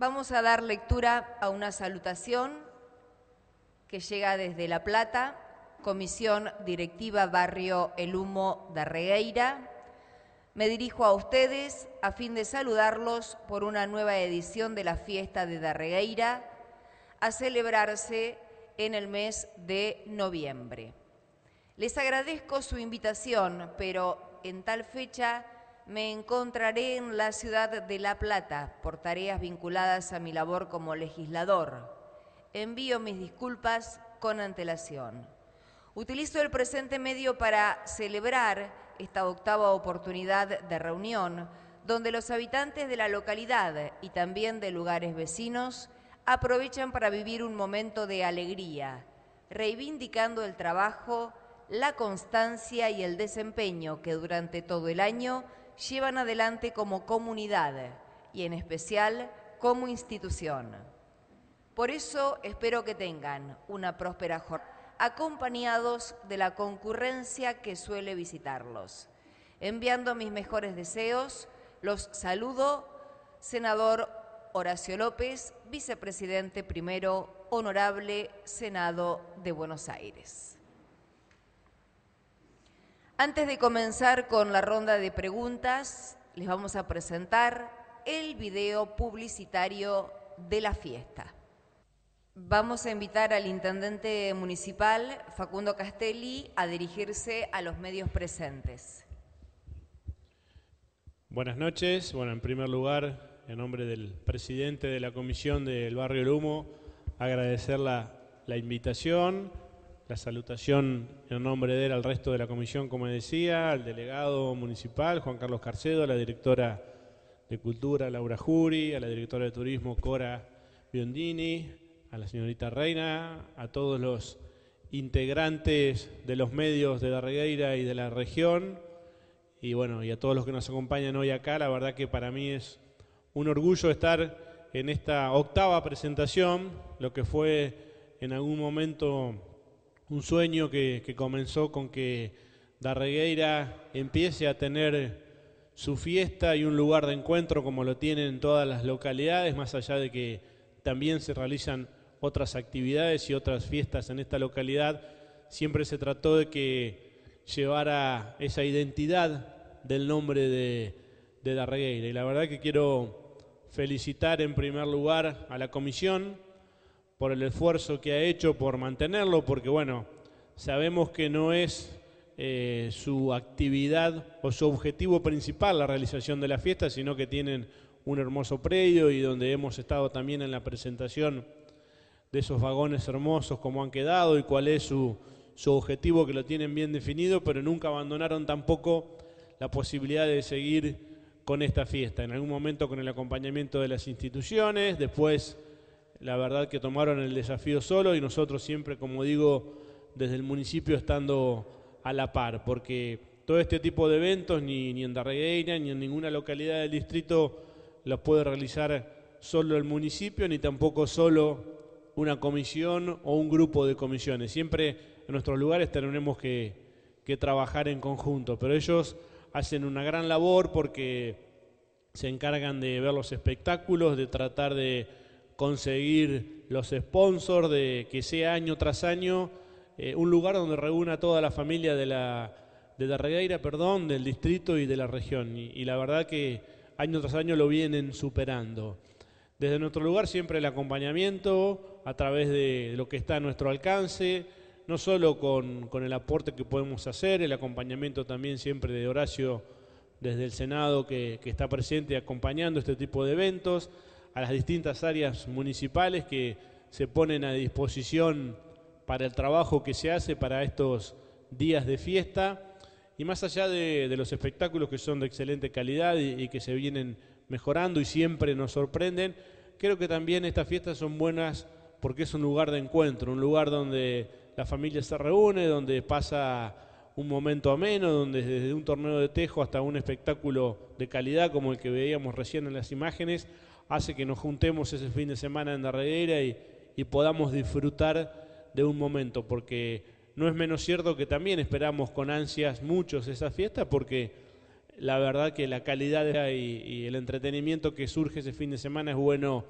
Vamos a dar lectura a una salutación que llega desde La Plata, Comisión Directiva Barrio El Humo de Regueira. Me dirijo a ustedes a fin de saludarlos por una nueva edición de la fiesta de Darregueira a celebrarse en el mes de noviembre. Les agradezco su invitación, pero en tal fecha me encontraré en la ciudad de La Plata por tareas vinculadas a mi labor como legislador. Envío mis disculpas con antelación. Utilizo el presente medio para celebrar esta octava oportunidad de reunión donde los habitantes de la localidad y también de lugares vecinos aprovechan para vivir un momento de alegría, reivindicando el trabajo, la constancia y el desempeño que durante todo el año llevan adelante como comunidad y en especial como institución. Por eso espero que tengan una próspera jornada, acompañados de la concurrencia que suele visitarlos. Enviando mis mejores deseos, los saludo, senador Horacio López, vicepresidente primero, honorable Senado de Buenos Aires. Antes de comenzar con la ronda de preguntas, les vamos a presentar el video publicitario de la fiesta. Vamos a invitar al intendente municipal, Facundo Castelli, a dirigirse a los medios presentes. Buenas noches. Bueno, en primer lugar, en nombre del presidente de la Comisión del Barrio El Humo, agradecer la, la invitación la salutación en nombre de él al resto de la comisión, como decía, al delegado municipal, Juan Carlos Carcedo, a la directora de Cultura, Laura Juri, a la directora de Turismo, Cora Biondini, a la señorita Reina, a todos los integrantes de los medios de la Regueira y de la región, y bueno, y a todos los que nos acompañan hoy acá, la verdad que para mí es un orgullo estar en esta octava presentación, lo que fue en algún momento un sueño que, comenzó con que Darregueira empiece a tener su fiesta y un lugar de encuentro como lo tienen todas las localidades, más allá de que también se realizan otras actividades y otras fiestas en esta localidad, siempre se trató de que llevara esa identidad del nombre de, de Darregueira. Y la verdad que quiero felicitar en primer lugar a la comisión, por el esfuerzo que ha hecho por mantenerlo, porque bueno, sabemos que no es eh, su actividad o su objetivo principal la realización de la fiesta, sino que tienen un hermoso predio y donde hemos estado también en la presentación de esos vagones hermosos, cómo han quedado y cuál es su, su objetivo, que lo tienen bien definido, pero nunca abandonaron tampoco la posibilidad de seguir con esta fiesta, en algún momento con el acompañamiento de las instituciones, después la verdad que tomaron el desafío solo y nosotros siempre, como digo, desde el municipio estando a la par, porque todo este tipo de eventos, ni, en Darregueira, ni en ninguna localidad del distrito, los puede realizar solo el municipio, ni tampoco solo una comisión o un grupo de comisiones. Siempre en nuestros lugares tenemos que trabajar en conjunto, pero ellos hacen una gran labor porque se encargan de ver los espectáculos, de tratar de conseguir los sponsors, de que sea año tras año eh, un lugar donde reúna toda la familia de la de Darregueira, perdón, del distrito y de la región. Y, la verdad que año tras año lo vienen superando. Desde nuestro lugar siempre el acompañamiento a través de lo que está a nuestro alcance, no solo con, con el aporte que podemos hacer, el acompañamiento también siempre de Horacio desde el Senado que, que está presente acompañando este tipo de eventos, a las distintas áreas municipales que se ponen a disposición para el trabajo que se hace para estos días de fiesta. Y más allá de, los espectáculos que son de excelente calidad y, que se vienen mejorando y siempre nos sorprenden, creo que también estas fiestas son buenas porque es un lugar de encuentro, un lugar donde la familia se reúne, donde pasa un momento ameno, donde desde un torneo de tejo hasta un espectáculo de calidad como el que veíamos recién en las imágenes, hace que nos juntemos ese fin de semana en Darreguera y, y podamos disfrutar de un momento, porque no es menos cierto que también esperamos con ansias muchos esa fiesta, porque la verdad que la calidad y, y, el entretenimiento que surge ese fin de semana es bueno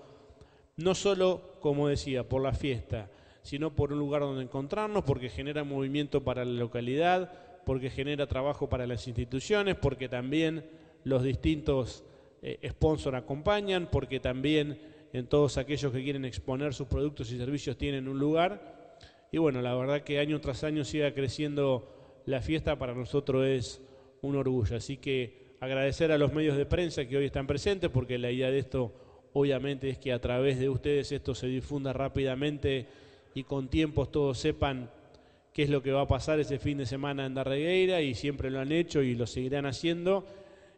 no solo, como decía, por la fiesta, sino por un lugar donde encontrarnos, porque genera movimiento para la localidad, porque genera trabajo para las instituciones, porque también los distintos eh, sponsors acompañan, porque también en todos aquellos que quieren exponer sus productos y servicios tienen un lugar. Y bueno, la verdad que año tras año siga creciendo la fiesta para nosotros es un orgullo. Así que agradecer a los medios de prensa que hoy están presentes, porque la idea de esto obviamente es que a través de ustedes esto se difunda rápidamente y con tiempos todos sepan qué es lo que va a pasar ese fin de semana en Darregueira y siempre lo han hecho y lo seguirán haciendo.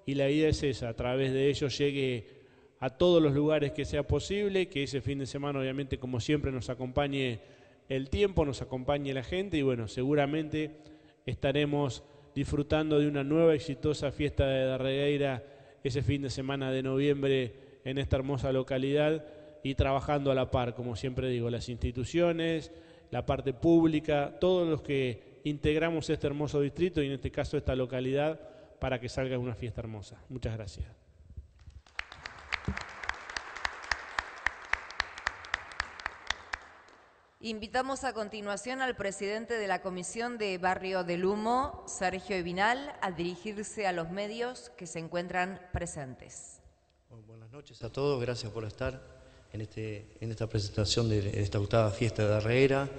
Y la idea es esa, a través de ellos llegue a todos los lugares que sea posible, que ese fin de semana obviamente como siempre nos acompañe el tiempo, nos acompañe la gente y bueno, seguramente estaremos disfrutando de una nueva exitosa fiesta de Darregueira ese fin de semana de noviembre en esta hermosa localidad y trabajando a la par, como siempre digo, las instituciones, la parte pública, todos los que integramos este hermoso distrito y en este caso esta localidad para que salga una fiesta hermosa. Muchas gracias. Invitamos a continuación al presidente de la Comisión de Barrio del Humo, Sergio Evinal, a dirigirse a los medios que se encuentran presentes. buenas noches a todos, gracias por estar en, este, en esta presentación de esta octava fiesta de Darreira.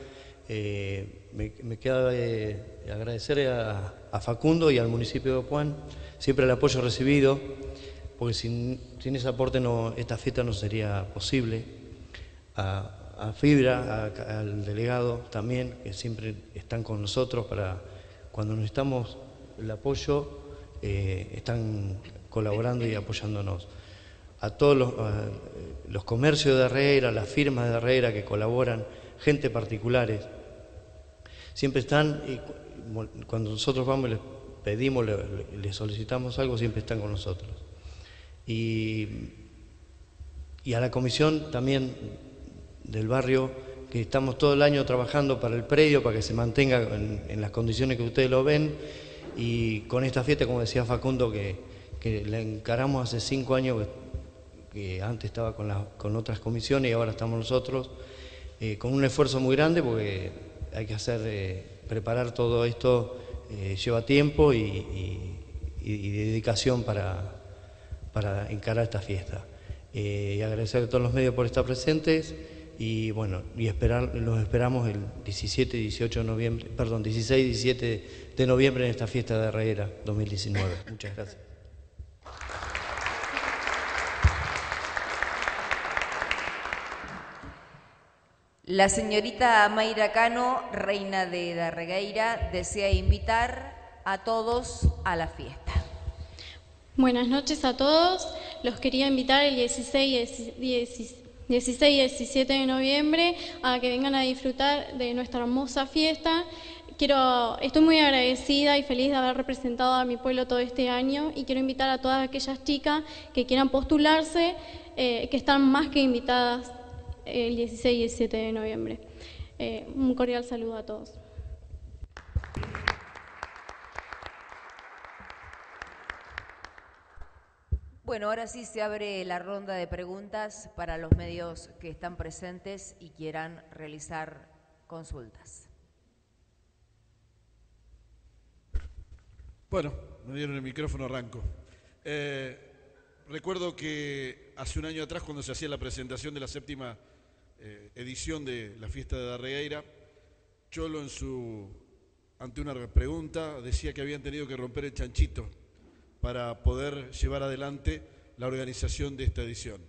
Eh, me, queda eh, agradecer a, Facundo y al municipio de Juan siempre el apoyo recibido, porque sin, ese aporte no, esta fiesta no sería posible. A, Fibra, al delegado también, que siempre están con nosotros para cuando necesitamos el apoyo, eh, están colaborando y apoyándonos a todos los, comercios de Herrera, las firmas de Herrera que colaboran, gente particulares. Siempre están, y cuando nosotros vamos les pedimos, les, solicitamos algo, siempre están con nosotros. Y, a la comisión también del barrio, que estamos todo el año trabajando para el predio, para que se mantenga en, las condiciones que ustedes lo ven, y con esta fiesta, como decía Facundo, que, que la encaramos hace cinco años, que antes estaba con, con otras comisiones y ahora estamos nosotros, eh, con un esfuerzo muy grande porque hay que hacer, eh, preparar todo esto, eh, lleva tiempo y, dedicación para, para, encarar esta fiesta. y agradecer a todos los medios por estar presentes y bueno, y esperar, los esperamos el 17 y 18 de noviembre, perdón, 16 y 17 de noviembre en esta fiesta de Herrera 2019. Muchas gracias. La señorita Mayra Cano, reina de Darregueira, desea invitar a todos a la fiesta. Buenas noches a todos. Los quería invitar el 16 y 17 de noviembre a que vengan a disfrutar de nuestra hermosa fiesta. Quiero, estoy muy agradecida y feliz de haber representado a mi pueblo todo este año y quiero invitar a todas aquellas chicas que quieran postularse, eh, que están más que invitadas el 16 y 17 de noviembre. Eh, un cordial saludo a todos. Bueno, ahora sí se abre la ronda de preguntas para los medios que están presentes y quieran realizar consultas. Bueno, me dieron el micrófono, arranco. Eh, recuerdo que hace un año atrás, cuando se hacía la presentación de la séptima eh, edición de la fiesta de Darregueira, Cholo en su, ante una pregunta decía que habían tenido que romper el chanchito para poder llevar adelante la organización de esta edición.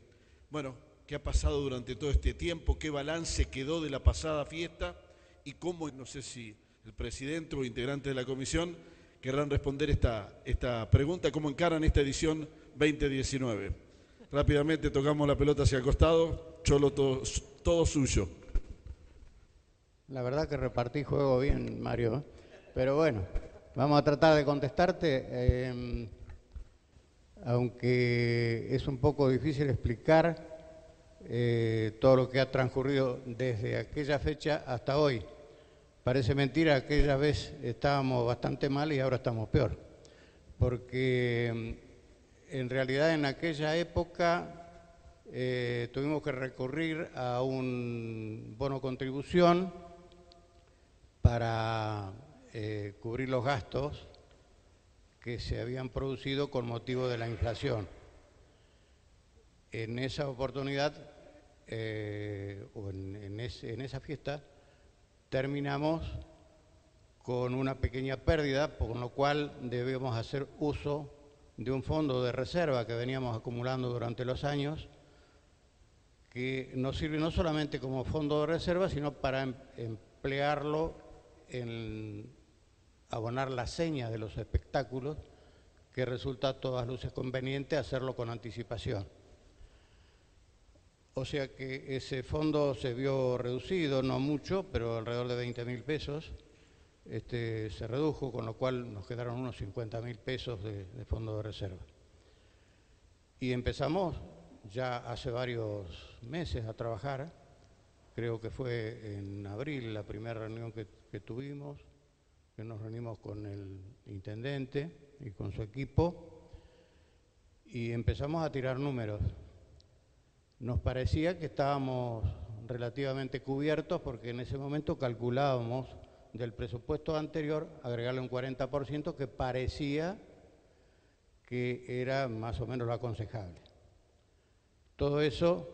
Bueno, ¿qué ha pasado durante todo este tiempo? ¿Qué balance quedó de la pasada fiesta? Y cómo, no sé si el presidente o integrante de la comisión querrán responder esta, esta pregunta, cómo encaran esta edición 2019. Rápidamente tocamos la pelota hacia el costado, Cholo todo, todo suyo. La verdad que repartí juego bien, Mario. ¿eh? Pero bueno, vamos a tratar de contestarte. Em, aunque es un poco difícil explicar eh, todo lo que ha transcurrido desde aquella fecha hasta hoy. Parece mentira, aquella vez estábamos bastante mal y ahora estamos peor. Porque em, en realidad en aquella época eh, tuvimos que recurrir a un bono contribución para eh, cubrir los gastos que se habían producido con motivo de la inflación. En esa oportunidad, eh, o en, en esa fiesta, terminamos con una pequeña pérdida, por lo cual debemos hacer uso de un fondo de reserva que veníamos acumulando durante los años, que nos sirve no solamente como fondo de reserva, sino para em-, emplearlo en abonar la seña de los espectáculos, que resulta a todas luces conveniente hacerlo con anticipación. O sea que ese fondo se vio reducido, no mucho, pero alrededor de 20 mil pesos. Este, se redujo, con lo cual nos quedaron unos 50 mil pesos de, de fondo de reserva. Y empezamos ya hace varios meses a trabajar, creo que fue en abril la primera reunión que, tuvimos, que nos reunimos con el intendente y con su equipo y empezamos a tirar números. Nos parecía que estábamos relativamente cubiertos porque en ese momento calculábamos del presupuesto anterior agregarle un 40% que parecía que era más o menos lo aconsejable. Todo eso,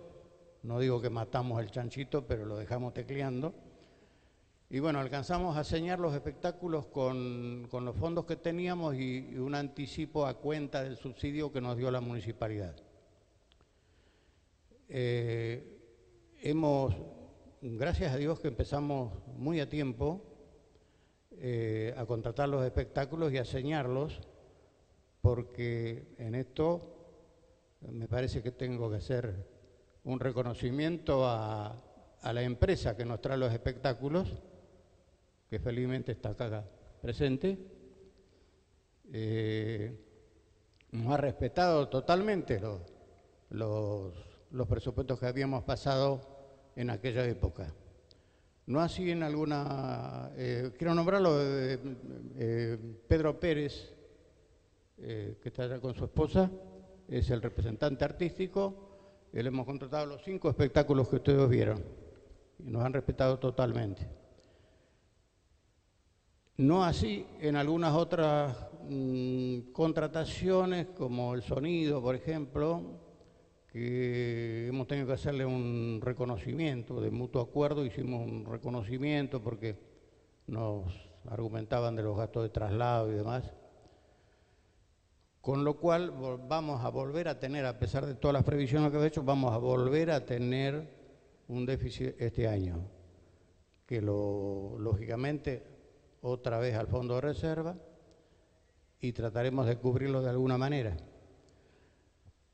no digo que matamos el chanchito, pero lo dejamos tecleando y bueno, alcanzamos a señar los espectáculos con, los fondos que teníamos y, un anticipo a cuenta del subsidio que nos dio la municipalidad. Eh, hemos, gracias a Dios que empezamos muy a tiempo eh, a contratar los espectáculos y a señarlos, porque en esto me parece que tengo que hacer un reconocimiento a, a la empresa que nos trae los espectáculos que felizmente está acá presente, eh, nos ha respetado totalmente los, los, presupuestos que habíamos pasado en aquella época. No así en alguna, eh, quiero nombrarlo, eh, Pedro Pérez, que está allá con su esposa, es el representante artístico, le hemos contratado los cinco espectáculos que ustedes vieron y nos han respetado totalmente. No así en algunas otras mm, contrataciones, como el sonido, por ejemplo, que hemos tenido que hacerle un reconocimiento, de mutuo acuerdo hicimos un reconocimiento porque nos argumentaban de los gastos de traslado y demás. Con lo cual vamos a volver a tener, a pesar de todas las previsiones que hemos hecho, vamos a volver a tener un déficit este año, que lo, lógicamente otra vez al fondo de reserva y trataremos de cubrirlo de alguna manera.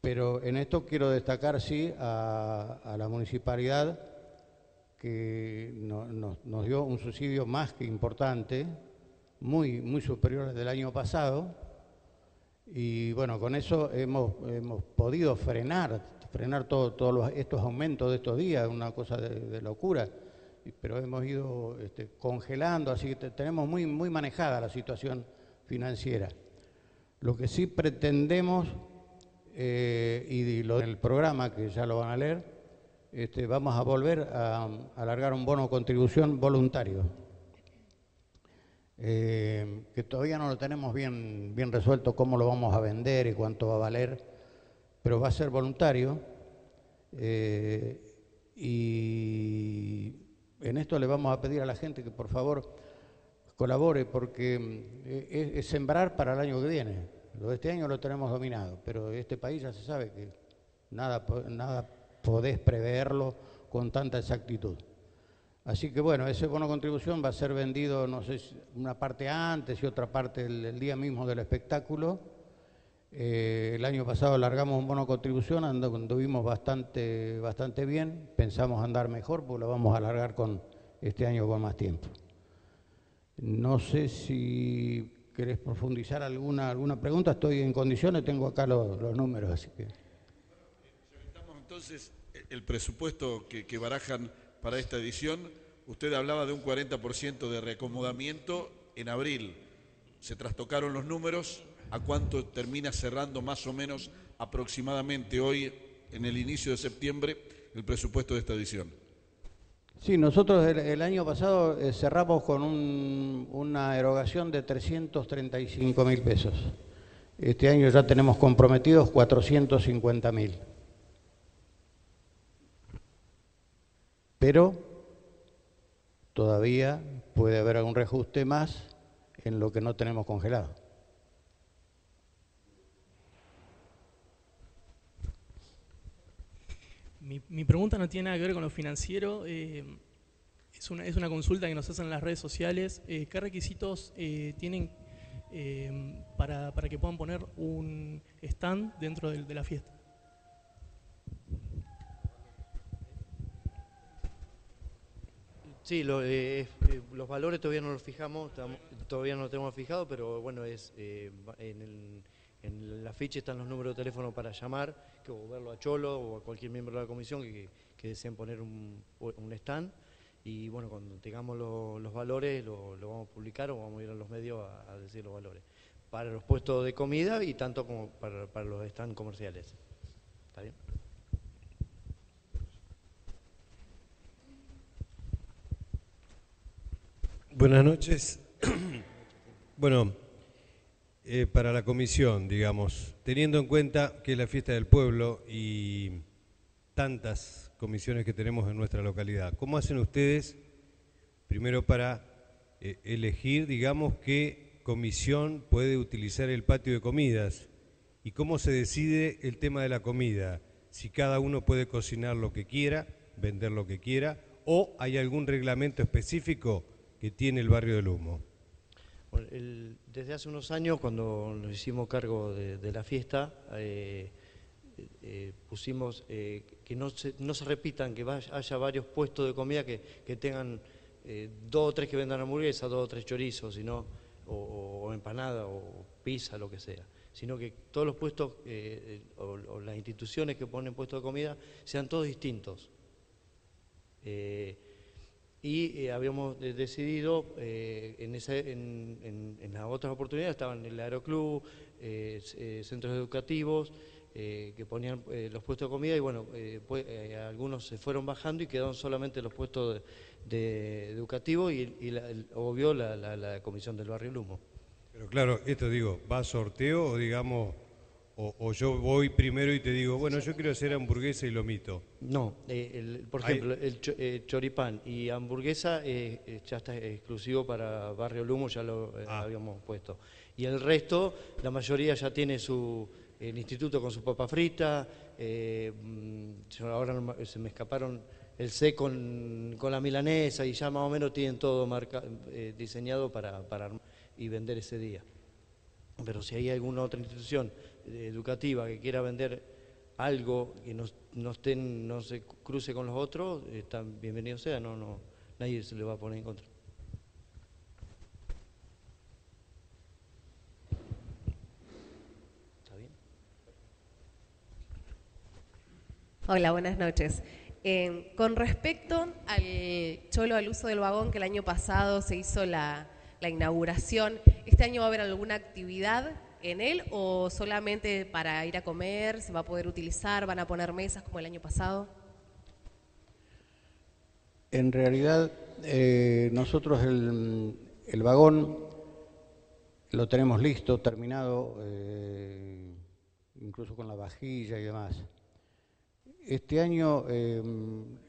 Pero en esto quiero destacar, sí, a, la municipalidad que nos dio un subsidio más que importante, muy, muy superior al del año pasado. Y bueno, con eso hemos, hemos podido frenar, frenar todos estos aumentos de estos días, una cosa de locura pero hemos ido este, congelando, así que tenemos muy, muy manejada la situación financiera. Lo que sí pretendemos, eh, y lo del programa, que ya lo van a leer, este, vamos a volver a, alargar un bono contribución voluntario, eh, que todavía no lo tenemos bien, bien resuelto cómo lo vamos a vender y cuánto va a valer, pero va a ser voluntario. Eh, y en esto le vamos a pedir a la gente que por favor colabore porque mm, es, sembrar para el año que viene. Lo de este año lo tenemos dominado, pero este país ya se sabe que nada, nada podés preverlo con tanta exactitud. Así que bueno, ese bono contribución va a ser vendido, no sé, una parte antes y otra parte el, día mismo del espectáculo. Eh, el año pasado largamos un bono contribución, anduvimos bastante, bastante bien, pensamos andar mejor, pues lo vamos a alargar con este año con más tiempo. No sé si querés profundizar alguna, alguna pregunta, estoy en condiciones, tengo acá los, números, así que... entonces el presupuesto que, que barajan para esta edición, usted hablaba de un 40% de reacomodamiento en abril. Se trastocaron los números, ¿a cuánto termina cerrando más o menos aproximadamente hoy en el inicio de septiembre el presupuesto de esta edición. Sí, nosotros el, año pasado eh, cerramos con un- una erogación de 335 mil pesos. Este año ya tenemos comprometidos 450 mil. Pero todavía puede haber algún reajuste más en lo que no tenemos congelado. Mi, pregunta no tiene nada que ver con lo financiero. eh, es, una, es una consulta que nos hacen en las redes sociales. Eh, ¿Qué requisitos eh, tienen para, para que puedan poner un stand dentro de, la fiesta? Sí, lo, eh, eh, los valores todavía no los fijamos, todavía no los tenemos fijados, pero bueno, es eh, en, el, en la ficha están los números de teléfono para llamar, que, o verlo a Cholo o a cualquier miembro de la comisión que, deseen poner un, un stand. Y bueno, cuando tengamos lo- los valores lo, vamos a publicar o vamos a ir a los medios a, a decir los valores. Para los puestos de comida y tanto como para, para los stands comerciales. ¿Está bien? Buenas noches. Bueno, eh, para la comisión, digamos, teniendo en cuenta que es la fiesta del pueblo y tantas comisiones que tenemos en nuestra localidad, ¿cómo hacen ustedes primero para eh, elegir, digamos, qué comisión puede utilizar el patio de comidas? ¿Y cómo se decide el tema de la comida? Si cada uno puede cocinar lo que quiera, vender lo que quiera, o hay algún reglamento específico que tiene el barrio del humo. Desde hace unos años, cuando nos hicimos cargo de, la fiesta, eh, eh, pusimos eh, que no se, no se repitan, que haya varios puestos de comida que, que tengan dos o tres que vendan hamburguesas, dos o tres chorizos, sino, o, o empanada, o pizza, lo que sea. Sino que todos los puestos o, las instituciones que ponen puestos de comida sean todos distintos. Y eh, habíamos de- decidido, eh, en, ese- en- en- en las otras oportunidades estaban el aeroclub, eh, eh, centros educativos, eh, que ponían eh, los puestos de comida y bueno, eh, pues, eh, algunos se fueron bajando y quedaron solamente los puestos de, de educativos y, y la- el- la, la- la comisión del barrio Lumo. Pero claro, esto digo, ¿va a sorteo o digamos, o, o yo voy primero y te digo, bueno, yo quiero hacer hamburguesa y lomito? No, eh, el- por ejemplo, el cho- eh, choripán y hamburguesa eh, ya está exclusivo para Barrio Lumo, ya lo eh, Ah. habíamos puesto. Y el resto, la mayoría ya tiene su el instituto con su papa frita, eh, mm, ahora se me escaparon el C con, con la milanesa y ya más o menos tienen todo marca, eh, diseñado para, para y vender ese día. Pero si hay alguna otra institución educativa que quiera vender algo que no, no, estén, no se cruce con los otros, están bienvenidos sea, no, no, nadie se le va a poner en contra. ¿Está bien? Hola, buenas noches. Eh, con respecto al cholo, al uso del vagón, que el año pasado se hizo la, la inauguración, ¿este año va a haber alguna actividad en él o solamente para ir a comer? ¿Se va a poder utilizar? ¿Van a poner mesas como el año pasado? En realidad, eh, nosotros el, vagón lo tenemos listo, terminado, eh, incluso con la vajilla y demás. Este año eh,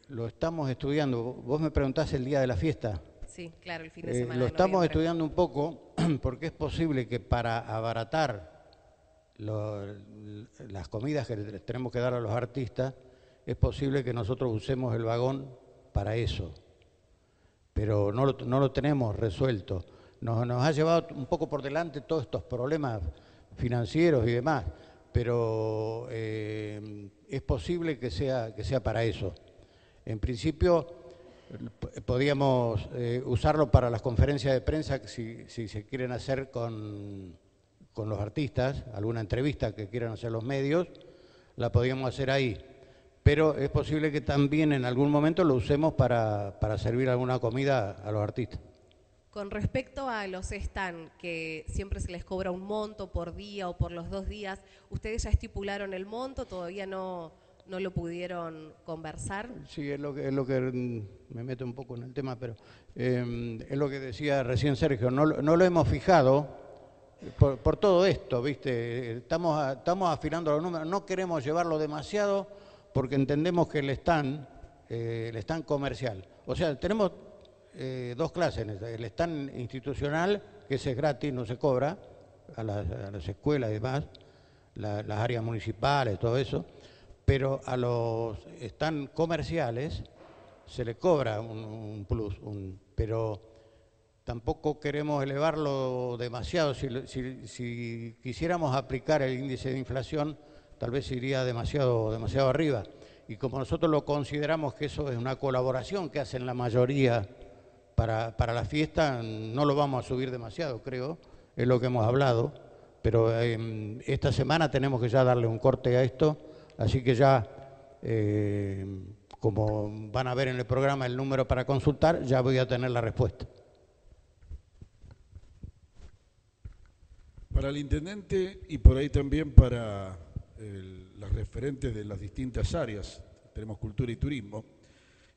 lo estamos estudiando. Vos me preguntás el día de la fiesta. Sí, claro, el fin de Eh, semana. lo estamos noviembre. estudiando un poco porque es posible que para abaratar lo- las comidas que les tenemos que dar a los artistas, es posible que nosotros usemos el vagón para eso. Pero no lo, no lo tenemos resuelto. Nos, nos ha llevado un poco por delante todos estos problemas financieros y demás, pero eh, es posible que sea, que sea para eso. En principio, podíamos eh, usarlo para las conferencias de prensa si, si se quieren hacer con, con los artistas, alguna entrevista que quieran hacer los medios, la podíamos hacer ahí. Pero es posible que también en algún momento lo usemos para, para servir alguna comida a los artistas. Con respecto a los stand, que siempre se les cobra un monto por día o por los dos días, ¿ustedes ya estipularon el monto? ¿Todavía no, no lo pudieron conversar. Sí, es lo que, es lo que mm, me meto un poco en el tema, pero eh, es lo que decía recién Sergio, no, no lo hemos fijado por, por, todo esto, ¿viste? Estamos, estamos afilando los números, no queremos llevarlo demasiado porque entendemos que el stand, eh, el stand comercial, o sea, tenemos eh, dos clases, el stand institucional, que ese es gratis, no se cobra, a las, a las escuelas y demás, la, las áreas municipales, todo eso, pero a los stand comerciales se le cobra un, plus, un, pero tampoco queremos elevarlo demasiado. Si, si, si, quisiéramos aplicar el índice de inflación, tal vez iría demasiado, demasiado arriba. Y como nosotros lo consideramos que eso es una colaboración que hacen la mayoría para, para la fiesta, no lo vamos a subir demasiado, creo, es lo que hemos hablado. Pero eh, esta semana tenemos que ya darle un corte a esto Así que ya, eh, como van a ver en el programa el número para consultar, ya voy a tener la respuesta. Para el intendente y por ahí también para el, las referentes de las distintas áreas, tenemos cultura y turismo.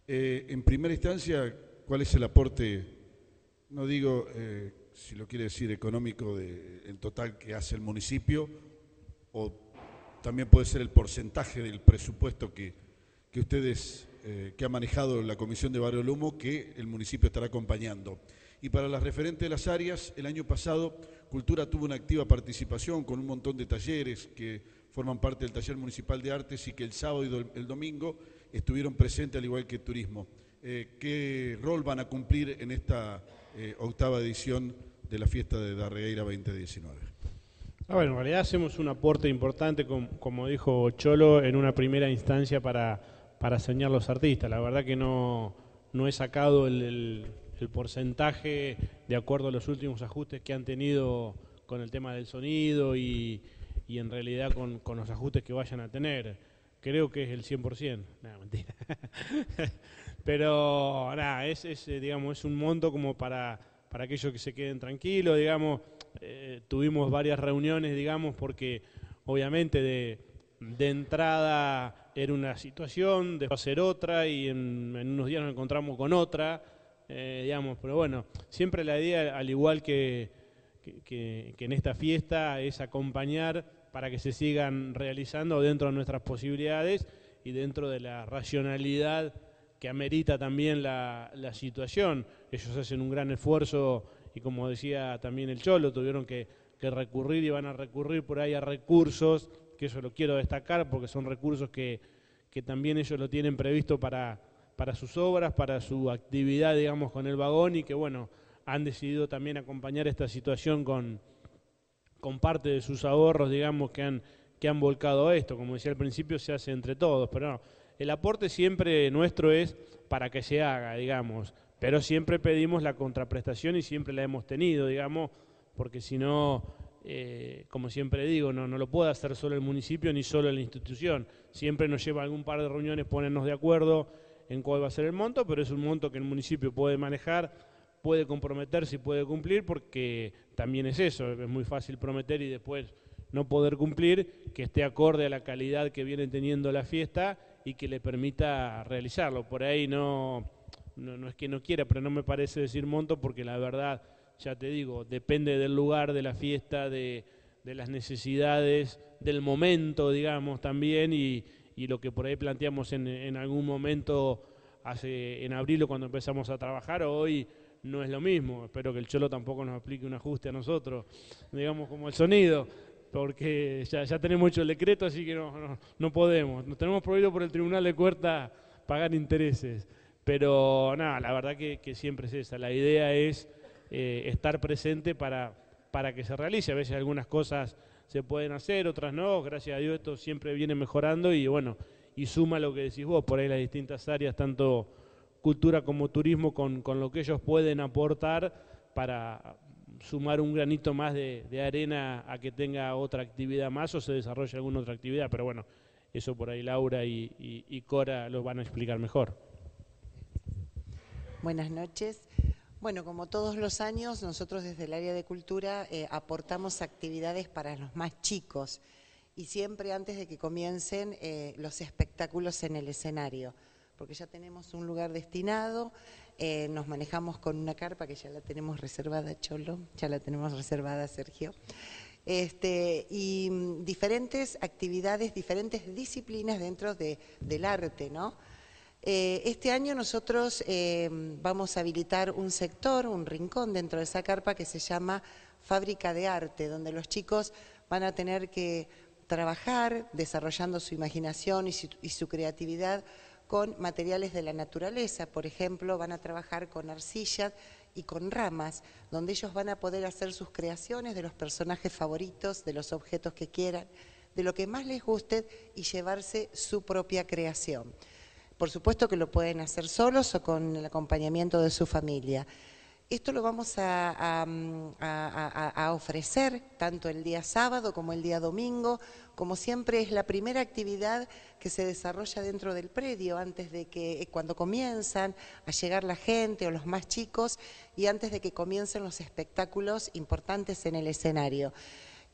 Eh, en primera instancia, ¿cuál es el aporte, no digo eh, si lo quiere decir económico, de, en total que hace el municipio o también puede ser el porcentaje del presupuesto que, que ustedes, eh, que ha manejado la Comisión de Barrio Lumo, que el municipio estará acompañando. Y para las referentes de las áreas, el año pasado Cultura tuvo una activa participación con un montón de talleres que forman parte del taller municipal de artes y que el sábado y el domingo estuvieron presentes al igual que turismo. Eh, ¿Qué rol van a cumplir en esta eh, octava edición de la fiesta de Darregueira 2019? Bueno, en realidad hacemos un aporte importante, como, dijo Cholo, en una primera instancia para, para a los artistas. La verdad que no, no he sacado el, porcentaje de acuerdo a los últimos ajustes que han tenido con el tema del sonido y, y en realidad con, con, los ajustes que vayan a tener. Creo que es el 100%. Nada, mentira. Pero nada, es, es, digamos, es un monto como para, para aquellos que se queden tranquilos, digamos eh, tuvimos varias reuniones, digamos, porque obviamente de, de, entrada era una situación, después ser otra y en, en, unos días nos encontramos con otra, eh, digamos, pero bueno, siempre la idea, al igual que, que, que en esta fiesta, es acompañar para que se sigan realizando dentro de nuestras posibilidades y dentro de la racionalidad que amerita también la, la situación. Ellos hacen un gran esfuerzo y como decía también el Cholo, tuvieron que, recurrir y van a recurrir por ahí a recursos, que eso lo quiero destacar porque son recursos que, que también ellos lo tienen previsto para, para sus obras, para su actividad, digamos, con el vagón y que, bueno, han decidido también acompañar esta situación con, con parte de sus ahorros, digamos, que han, que han volcado esto. Como decía al principio, se hace entre todos, pero no, el aporte siempre nuestro es para que se haga, digamos. Pero siempre pedimos la contraprestación y siempre la hemos tenido, digamos, porque si no, eh, como siempre digo, no, no lo puede hacer solo el municipio ni solo la institución. Siempre nos lleva algún par de reuniones ponernos de acuerdo en cuál va a ser el monto, pero es un monto que el municipio puede manejar, puede comprometerse y puede cumplir, porque también es eso, es muy fácil prometer y después no poder cumplir, que esté acorde a la calidad que viene teniendo la fiesta y que le permita realizarlo. Por ahí no no, no es que no quiera, pero no me parece decir monto porque la verdad, ya te digo, depende del lugar, de la fiesta, de, de las necesidades, del momento, digamos, también, y, y lo que por ahí planteamos en, en, algún momento hace en abril cuando empezamos a trabajar, hoy no es lo mismo. Espero que el Cholo tampoco nos aplique un ajuste a nosotros, digamos, como el sonido, porque ya, ya tenemos hecho el decreto, así que no, no, no podemos. Nos tenemos prohibido por el Tribunal de Cuerta pagar intereses. Pero nada, la verdad que, que, siempre es esa. La idea es eh, estar presente para, para que se realice. A veces algunas cosas se pueden hacer, otras no. Gracias a Dios esto siempre viene mejorando y bueno, y suma lo que decís vos, por ahí las distintas áreas, tanto cultura como turismo, con, con lo que ellos pueden aportar para sumar un granito más de, arena a que tenga otra actividad más o se desarrolle alguna otra actividad. Pero bueno, eso por ahí Laura y, y Cora lo van a explicar mejor. Buenas noches. Bueno, como todos los años, nosotros desde el área de cultura eh, aportamos actividades para los más chicos y siempre antes de que comiencen eh, los espectáculos en el escenario, porque ya tenemos un lugar destinado, eh, nos manejamos con una carpa que ya la tenemos reservada, Cholo, ya la tenemos reservada, Sergio. Este, y mm, diferentes actividades, diferentes disciplinas dentro del arte, ¿no? Eh, este año nosotros vamos a habilitar un sector, un rincón dentro de esa carpa que se llama Fábrica de Arte, donde los chicos van a tener que trabajar desarrollando su imaginación y su, creatividad con materiales de la naturaleza. Por ejemplo, van a trabajar con arcillas y con ramas, donde ellos van a poder hacer sus creaciones de los personajes favoritos, de los objetos que quieran, de lo que más les guste y llevarse su propia creación. Por supuesto que lo pueden hacer solos o con el acompañamiento de su familia. Esto lo vamos a, ofrecer tanto el día sábado como el día domingo. Como siempre es la primera actividad que se desarrolla dentro del predio antes de que, eh, cuando comienzan a llegar la gente o los más chicos y antes de que comiencen los espectáculos importantes en el escenario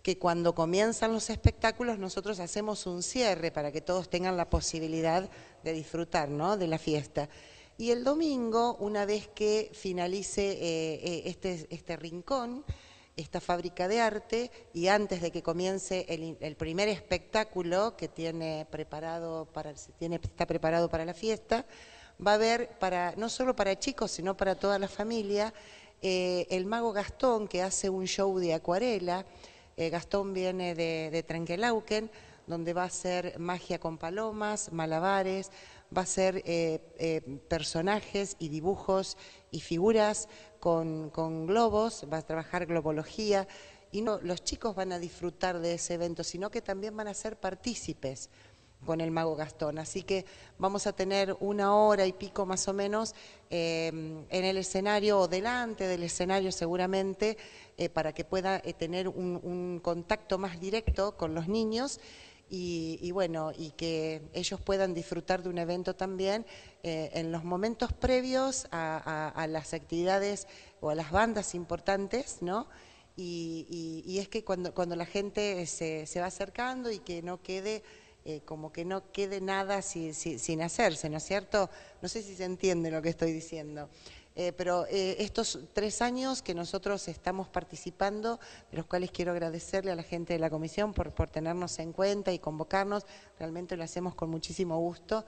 que cuando comienzan los espectáculos nosotros hacemos un cierre para que todos tengan la posibilidad de disfrutar ¿no? de la fiesta. Y el domingo, una vez que finalice eh, eh, este, este, rincón, esta fábrica de arte, y antes de que comience el, primer espectáculo que tiene preparado para, tiene, está preparado para la fiesta, va a haber, para, no solo para chicos, sino para toda la familia, eh, el mago Gastón, que hace un show de acuarela. Gastón viene de, de Trenquelauquen, donde va a hacer magia con palomas, malabares, va a ser eh, eh, personajes y dibujos y figuras con, globos, va a trabajar globología. Y no los chicos van a disfrutar de ese evento, sino que también van a ser partícipes con el mago Gastón. Así que vamos a tener una hora y pico más o menos em, en el escenario o delante del escenario seguramente eh, para que pueda tener un contacto más directo con los niños y, bueno, y que ellos puedan disfrutar de un evento también eh, en los momentos previos a, las actividades o a las bandas importantes, ¿no? Y, es que cuando, cuando la gente se, se, va acercando y que no quede, eh, como que no quede nada sin hacerse, ¿no es cierto? No sé si se entiende lo que estoy diciendo. Eh, pero eh, estos tres años que nosotros estamos participando, de los cuales quiero agradecerle a la gente de la comisión por, tenernos en cuenta y convocarnos, realmente lo hacemos con muchísimo gusto.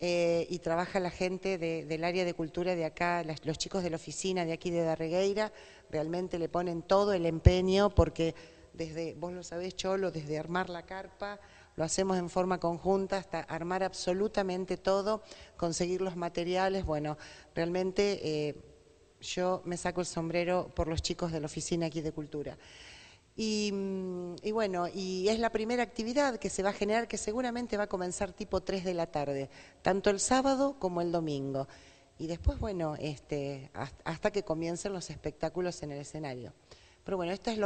Eh, y trabaja la gente del área de cultura de acá, los chicos de la oficina de aquí de Darregueira, realmente le ponen todo el empeño porque desde, vos lo sabés Cholo, desde armar la carpa, lo hacemos en forma conjunta hasta armar absolutamente todo, conseguir los materiales, bueno, realmente eh, yo me saco el sombrero por los chicos de la oficina aquí de cultura. Y, y, bueno, y es la primera actividad que se va a generar que seguramente va a comenzar tipo 3 de la tarde, tanto el sábado como el domingo. Y después, bueno, este, hasta que comiencen los espectáculos en el escenario. Pero bueno, esto es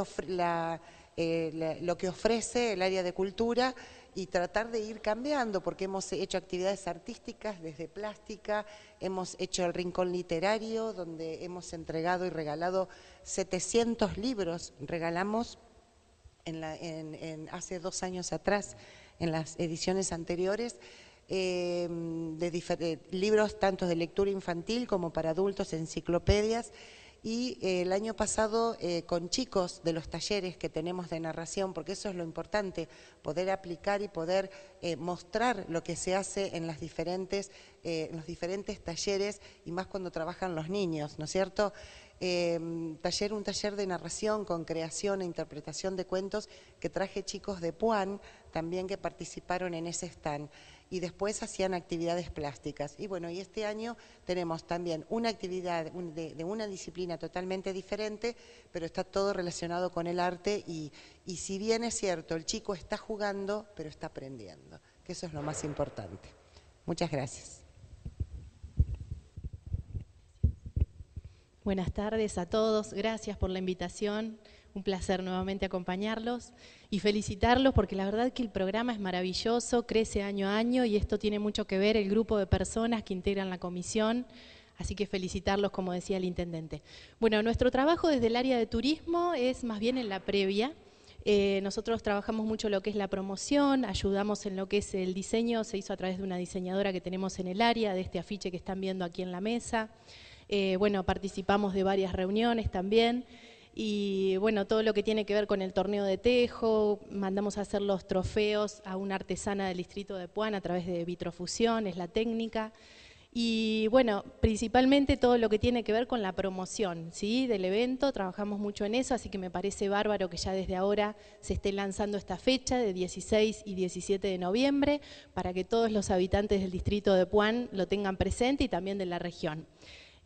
eh, lo que ofrece el área de cultura y tratar de ir cambiando, porque hemos hecho actividades artísticas desde plástica, hemos hecho el rincón literario, donde hemos entregado y regalado 700 libros, regalamos en hace dos años atrás, en las ediciones anteriores, eh, de libros tanto de lectura infantil como para adultos, enciclopedias, y eh, el año pasado eh, con chicos de los talleres que tenemos de narración, porque eso es lo importante, poder aplicar y poder eh, mostrar lo que se hace en, las diferentes, los diferentes talleres y más cuando trabajan los niños, ¿no es cierto? taller, un taller de narración con creación e interpretación de cuentos que traje chicos de Puan también que participaron en ese stand y después hacían actividades plásticas. Y bueno, y este año tenemos también una actividad de, una disciplina totalmente diferente, pero está todo relacionado con el arte y, y si bien es cierto, el chico está jugando, pero está aprendiendo, que eso es lo más importante. Muchas gracias. Buenas tardes a todos, gracias por la invitación un placer nuevamente acompañarlos y felicitarlos porque la verdad que el programa es maravilloso, crece año a año y esto tiene mucho que ver el grupo de personas que integran la comisión. Así que felicitarlos, como decía el intendente. Bueno, nuestro trabajo desde el área de turismo es más bien en la previa. Eh, nosotros trabajamos mucho lo que es la promoción, ayudamos en lo que es el diseño, se hizo a través de una diseñadora que tenemos en el área, de este afiche que están viendo aquí en la mesa. Eh, bueno, participamos de varias reuniones también y bueno, todo lo que tiene que ver con el torneo de tejo, mandamos a hacer los trofeos a una artesana del distrito de Puan a través de vitrofusión, es la técnica. Y bueno, principalmente todo lo que tiene que ver con la promoción ¿sí? del evento, trabajamos mucho en eso, así que me parece bárbaro que ya desde ahora se esté lanzando esta fecha de 16 y 17 de noviembre para que todos los habitantes del distrito de Puan lo tengan presente y también de la región.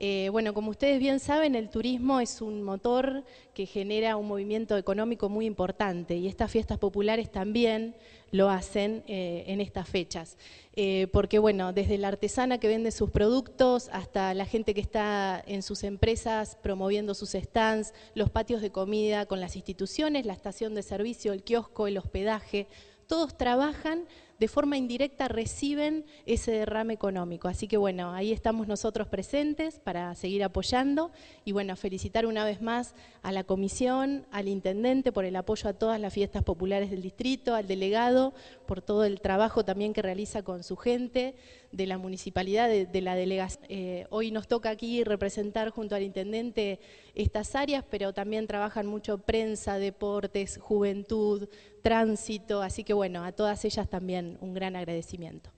Eh, bueno, como ustedes bien saben, el turismo es un motor que genera un movimiento económico muy importante y estas fiestas populares también lo hacen eh, en estas fechas. Eh, porque bueno, desde la artesana que vende sus productos hasta la gente que está en sus empresas promoviendo sus stands, los patios de comida con las instituciones, la estación de servicio, el kiosco, el hospedaje, todos trabajan de forma indirecta reciben ese derrame económico. Así que bueno, ahí estamos nosotros presentes para seguir apoyando y bueno, felicitar una vez más a la comisión, al intendente por el apoyo a todas las fiestas populares del distrito, al delegado por todo el trabajo también que realiza con su gente, de la municipalidad, de, la delegación. Eh, hoy nos toca aquí representar junto al intendente estas áreas, pero también trabajan mucho prensa, deportes, juventud, tránsito, así que bueno, a todas ellas también un gran agradecimiento.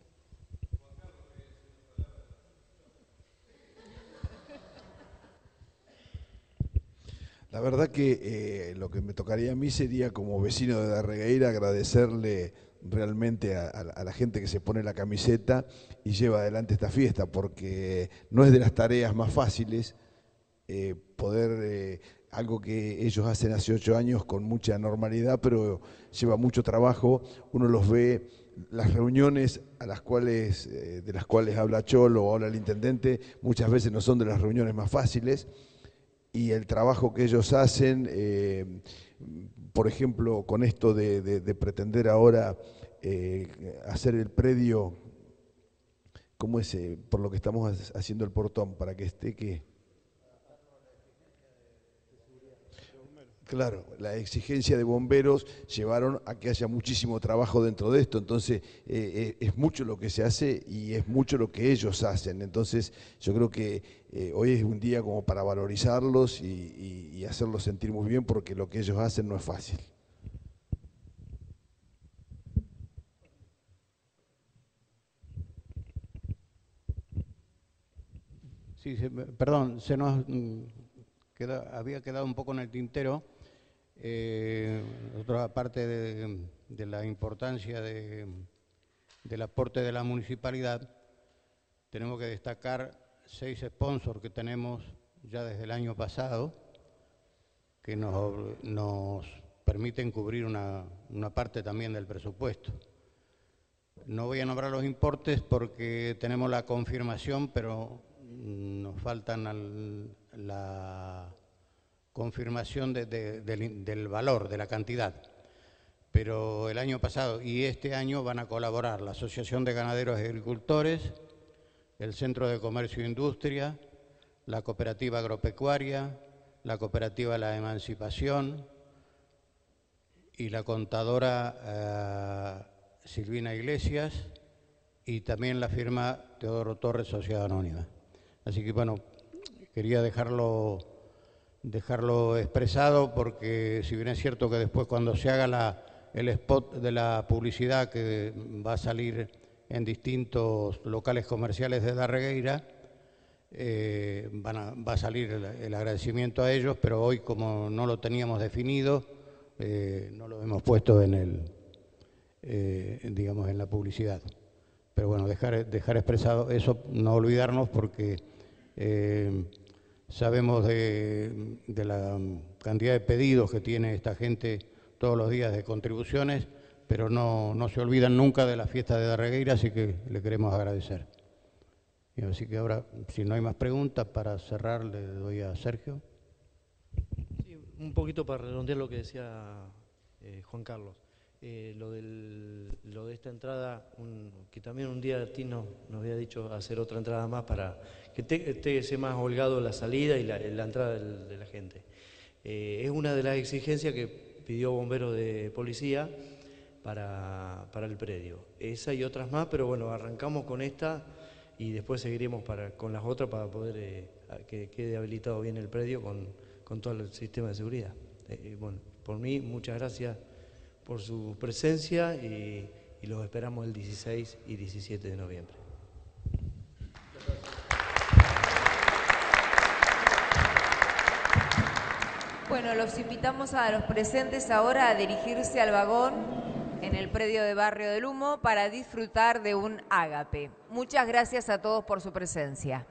La verdad que eh, lo que me tocaría a mí sería como vecino de Darregueira agradecerle realmente a, la gente que se pone la camiseta y lleva adelante esta fiesta, porque no es de las tareas más fáciles eh, poder, eh, algo que ellos hacen hace ocho años con mucha normalidad, pero lleva mucho trabajo, uno los ve las reuniones a las cuales, eh, de las cuales habla Cholo o habla el intendente muchas veces no son de las reuniones más fáciles y el trabajo que ellos hacen, eh, por ejemplo, con esto de, pretender ahora eh, hacer el predio, ¿cómo es? por lo que estamos haciendo el portón, para que esté que Claro, la exigencia de bomberos llevaron a que haya muchísimo trabajo dentro de esto, entonces eh, eh, es mucho lo que se hace y es mucho lo que ellos hacen, entonces yo creo que eh, hoy es un día como para valorizarlos y, hacerlos sentir muy bien porque lo que ellos hacen no es fácil. Sí, perdón, se nos mm, había quedado un poco en el tintero eh, aparte de, la importancia del aporte de la municipalidad, tenemos que destacar seis sponsors que tenemos ya desde el año pasado, que nos, permiten cubrir una, parte también del presupuesto. No voy a nombrar los importes porque tenemos la confirmación, pero nos faltan la confirmación del, valor, de la cantidad. Pero el año pasado y este año van a colaborar la Asociación de Ganaderos y Agricultores, el Centro de Comercio e Industria, la Cooperativa Agropecuaria, la Cooperativa La Emancipación y la contadora eh, Silvina Iglesias y también la firma Teodoro Torres Sociedad Anónima. Así que bueno, quería dejarlo dejarlo expresado porque si bien es cierto que después cuando se haga el spot de la publicidad que va a salir en distintos locales comerciales de Darregueira, eh, va a salir el, agradecimiento a ellos, pero hoy como no lo teníamos definido, eh, no lo hemos puesto en el, eh, digamos, en la publicidad. Pero bueno, dejar, dejar expresado eso, no olvidarnos porque Sabemos de, la cantidad de pedidos que tiene esta gente todos los días de contribuciones, pero no, se olvidan nunca de la fiesta de Darregueira, así que le queremos agradecer. así que ahora, si no hay más preguntas, para cerrar le doy a Sergio. Sí, un poquito para redondear lo que decía eh, Juan Carlos. Eh, lo, lo de esta entrada, que también un día Tino nos había dicho hacer otra entrada más para que esté más holgado la salida y la, entrada de la gente. Eh, es una de las exigencias que pidió bombero de policía para, para el predio. Esa y otras más, pero bueno, arrancamos con esta y después seguiremos para, con las otras para poder eh, que quede habilitado bien el predio con, con todo el sistema de seguridad. Eh, bueno, por mí, muchas gracias por su presencia y, los esperamos el 16 y 17 de noviembre. Bueno, los invitamos a los presentes ahora a dirigirse al vagón en el predio de Barrio del Humo para disfrutar de un ágape. Muchas gracias a todos por su presencia.